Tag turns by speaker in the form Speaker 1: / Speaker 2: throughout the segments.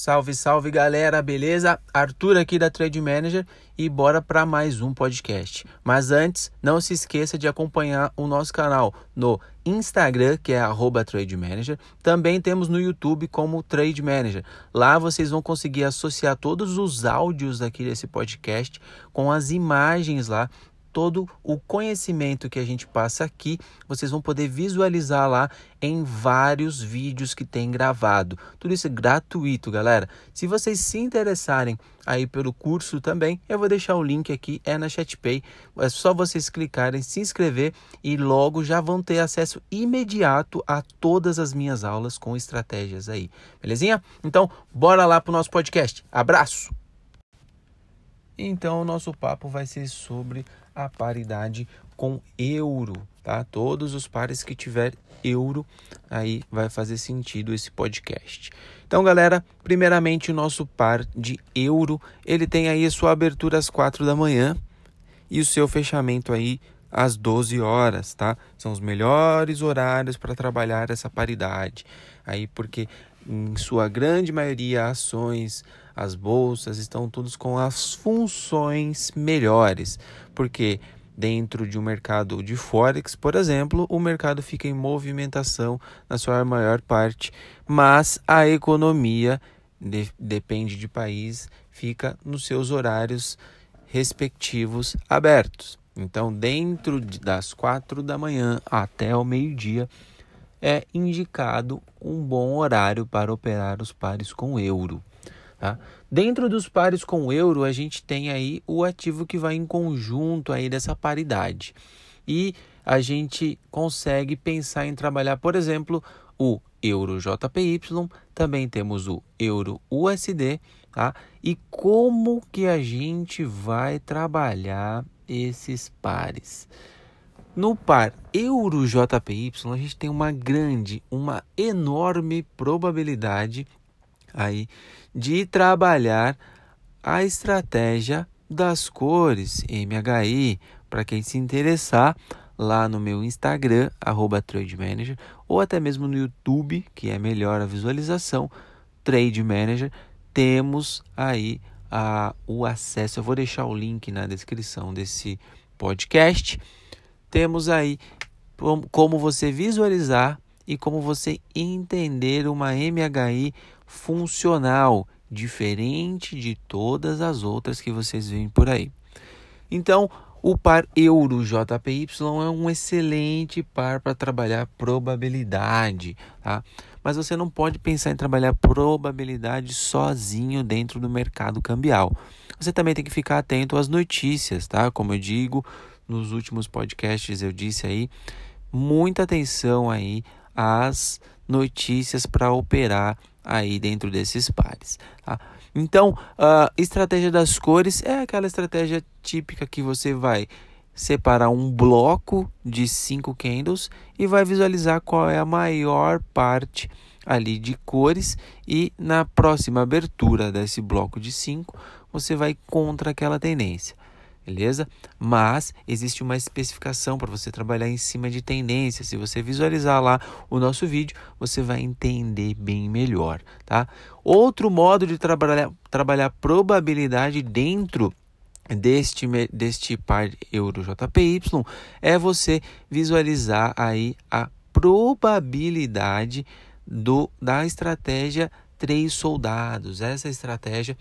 Speaker 1: Salve, salve galera, beleza? Arthur aqui da Trade Manager e bora para mais um podcast. Mas antes, não se esqueça de acompanhar o nosso canal no Instagram, que é @trade_manager. Também temos no YouTube como Trade Manager. Lá vocês vão conseguir associar todos os áudios aqui desse podcast com as imagens lá todo o conhecimento que a gente passa aqui, vocês vão poder visualizar lá em vários vídeos que tem gravado. Tudo isso é gratuito, galera. Se vocês se interessarem aí pelo curso também, eu vou deixar o link aqui, é na ChatPay. É só vocês clicarem, se inscrever e logo já vão ter acesso imediato a todas as minhas aulas com estratégias aí. Belezinha? Então, bora lá pro nosso podcast. Abraço! Então, o nosso papo vai ser sobre a paridade com euro, tá? Todos os pares que tiver euro, aí vai fazer sentido esse podcast. Então, galera, primeiramente o nosso par de euro, ele tem aí a sua abertura às 4 da manhã e o seu fechamento aí às 12 horas, tá? São os melhores horários para trabalhar essa paridade. Aí porque em sua grande maioria ações as bolsas estão todos com as funções melhores, porque dentro de um mercado de forex, por exemplo, o mercado fica em movimentação na sua maior parte, mas a economia de, depende de país, fica nos seus horários respectivos abertos. Então, dentro das quatro da manhã até o meio-dia, é indicado um bom horário para operar os pares com euro. Tá? Dentro dos pares com euro, a gente tem aí o ativo que vai em conjunto aí dessa paridade. E a gente consegue pensar em trabalhar, por exemplo, o euro JPY, também temos o euro USD, tá? E como que a gente vai trabalhar esses pares? No par euro JPY, a gente tem uma grande, uma enorme probabilidade aí de trabalhar a estratégia das cores MHI. Para quem se interessar, lá no meu Instagram, arroba Trade Manager, ou até mesmo no YouTube, que é melhor a visualização, Trade Manager, temos aí a, o acesso. Eu vou deixar o link na descrição desse podcast. Temos aí como você visualizar e como você entender uma MHI funcional, diferente de todas as outras que vocês veem por aí. Então, o par euro JPY é um excelente par para trabalhar probabilidade, tá? Mas você não pode pensar em trabalhar probabilidade sozinho dentro do mercado cambial. Você também tem que ficar atento às notícias, tá? Como eu digo nos últimos podcasts, eu disse aí, muita atenção aí às notícias para operar aí dentro desses pares. Tá? Então, a estratégia das cores é aquela estratégia típica que você vai separar um bloco de cinco candles e vai visualizar qual é a maior parte ali de cores e na próxima abertura desse bloco de cinco você vai contra aquela tendência beleza? Mas existe uma especificação para você trabalhar em cima de tendência. Se você visualizar lá o nosso vídeo, você vai entender bem melhor, tá? Outro modo de trabalhar, trabalhar probabilidade dentro deste, deste par euro JPY é você visualizar aí a probabilidade do, da estratégia três soldados. Essa estratégia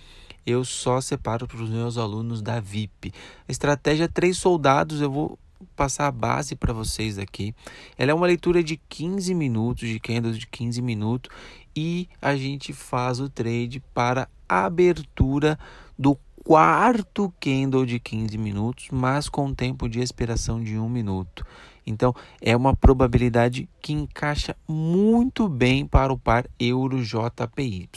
Speaker 1: eu só separo para os meus alunos da VIP. estratégia Três Soldados, eu vou passar a base para vocês aqui. Ela é uma leitura de 15 minutos, de candles de 15 minutos, e a gente faz o trade para abertura do quarto candle de 15 minutos, mas com tempo de expiração de um minuto. Então, é uma probabilidade que encaixa muito bem para o par Euro JPY.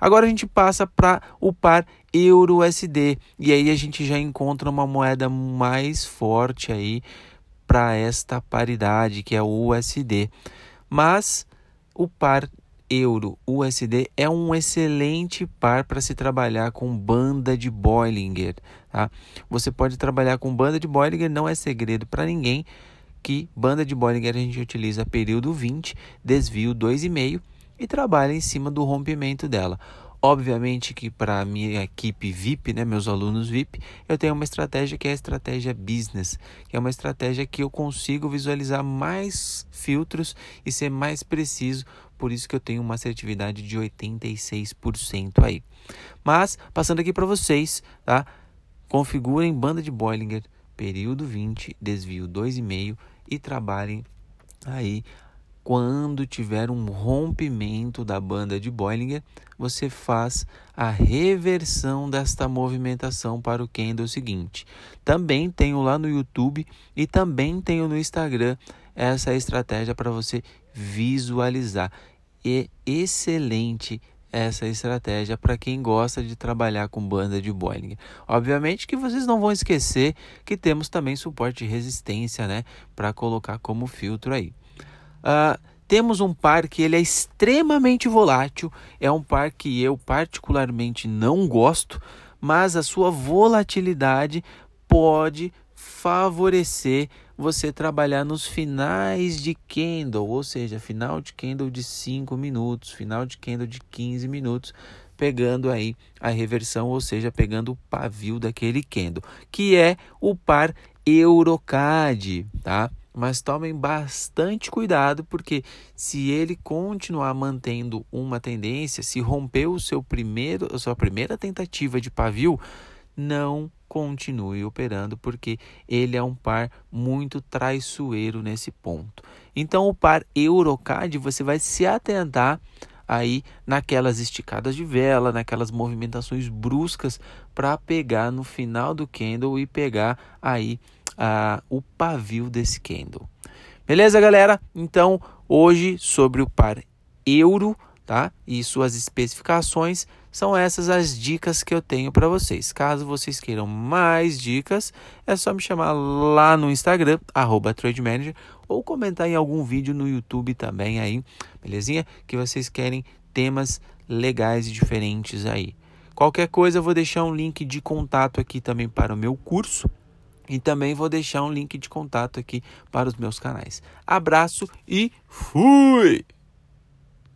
Speaker 1: Agora a gente passa para o par Euro-USD e aí a gente já encontra uma moeda mais forte aí para esta paridade que é o USD. Mas o par euro-USD é um excelente par para se trabalhar com banda de Bollinger. Tá? Você pode trabalhar com banda de Bollinger, não é segredo para ninguém que banda de Bollinger a gente utiliza período 20, desvio 2,5 e trabalha em cima do rompimento dela. Obviamente que para minha equipe VIP, né, meus alunos VIP, eu tenho uma estratégia que é a estratégia business, que é uma estratégia que eu consigo visualizar mais filtros e ser mais preciso, por isso que eu tenho uma assertividade de 86% aí. Mas, passando aqui para vocês, tá? Configurem banda de Bollinger, período 20, desvio 2,5 e trabalhem aí quando tiver um rompimento da banda de Bollinger, você faz a reversão desta movimentação para o candle seguinte. Também tenho lá no YouTube e também tenho no Instagram essa estratégia para você visualizar. É excelente essa estratégia para quem gosta de trabalhar com banda de Bollinger. Obviamente que vocês não vão esquecer que temos também suporte de resistência, né, para colocar como filtro aí. Uh, temos um par que ele é extremamente volátil, é um par que eu particularmente não gosto, mas a sua volatilidade pode favorecer você trabalhar nos finais de candle, ou seja, final de candle de 5 minutos, final de candle de 15 minutos, pegando aí a reversão, ou seja, pegando o pavio daquele candle, que é o par Eurocad, tá? mas tomem bastante cuidado porque se ele continuar mantendo uma tendência, se romper o seu primeiro, a sua primeira tentativa de pavio, não continue operando porque ele é um par muito traiçoeiro nesse ponto. Então o par Eurocad você vai se atentar aí naquelas esticadas de vela, naquelas movimentações bruscas para pegar no final do candle e pegar aí ah, o pavio desse candle. Beleza, galera? Então, hoje sobre o par euro, tá? E suas especificações são essas as dicas que eu tenho para vocês. Caso vocês queiram mais dicas, é só me chamar lá no Instagram @trademanager ou comentar em algum vídeo no YouTube também aí, belezinha? Que vocês querem temas legais e diferentes aí. Qualquer coisa, eu vou deixar um link de contato aqui também para o meu curso e também vou deixar um link de contato aqui para os meus canais. Abraço e fui!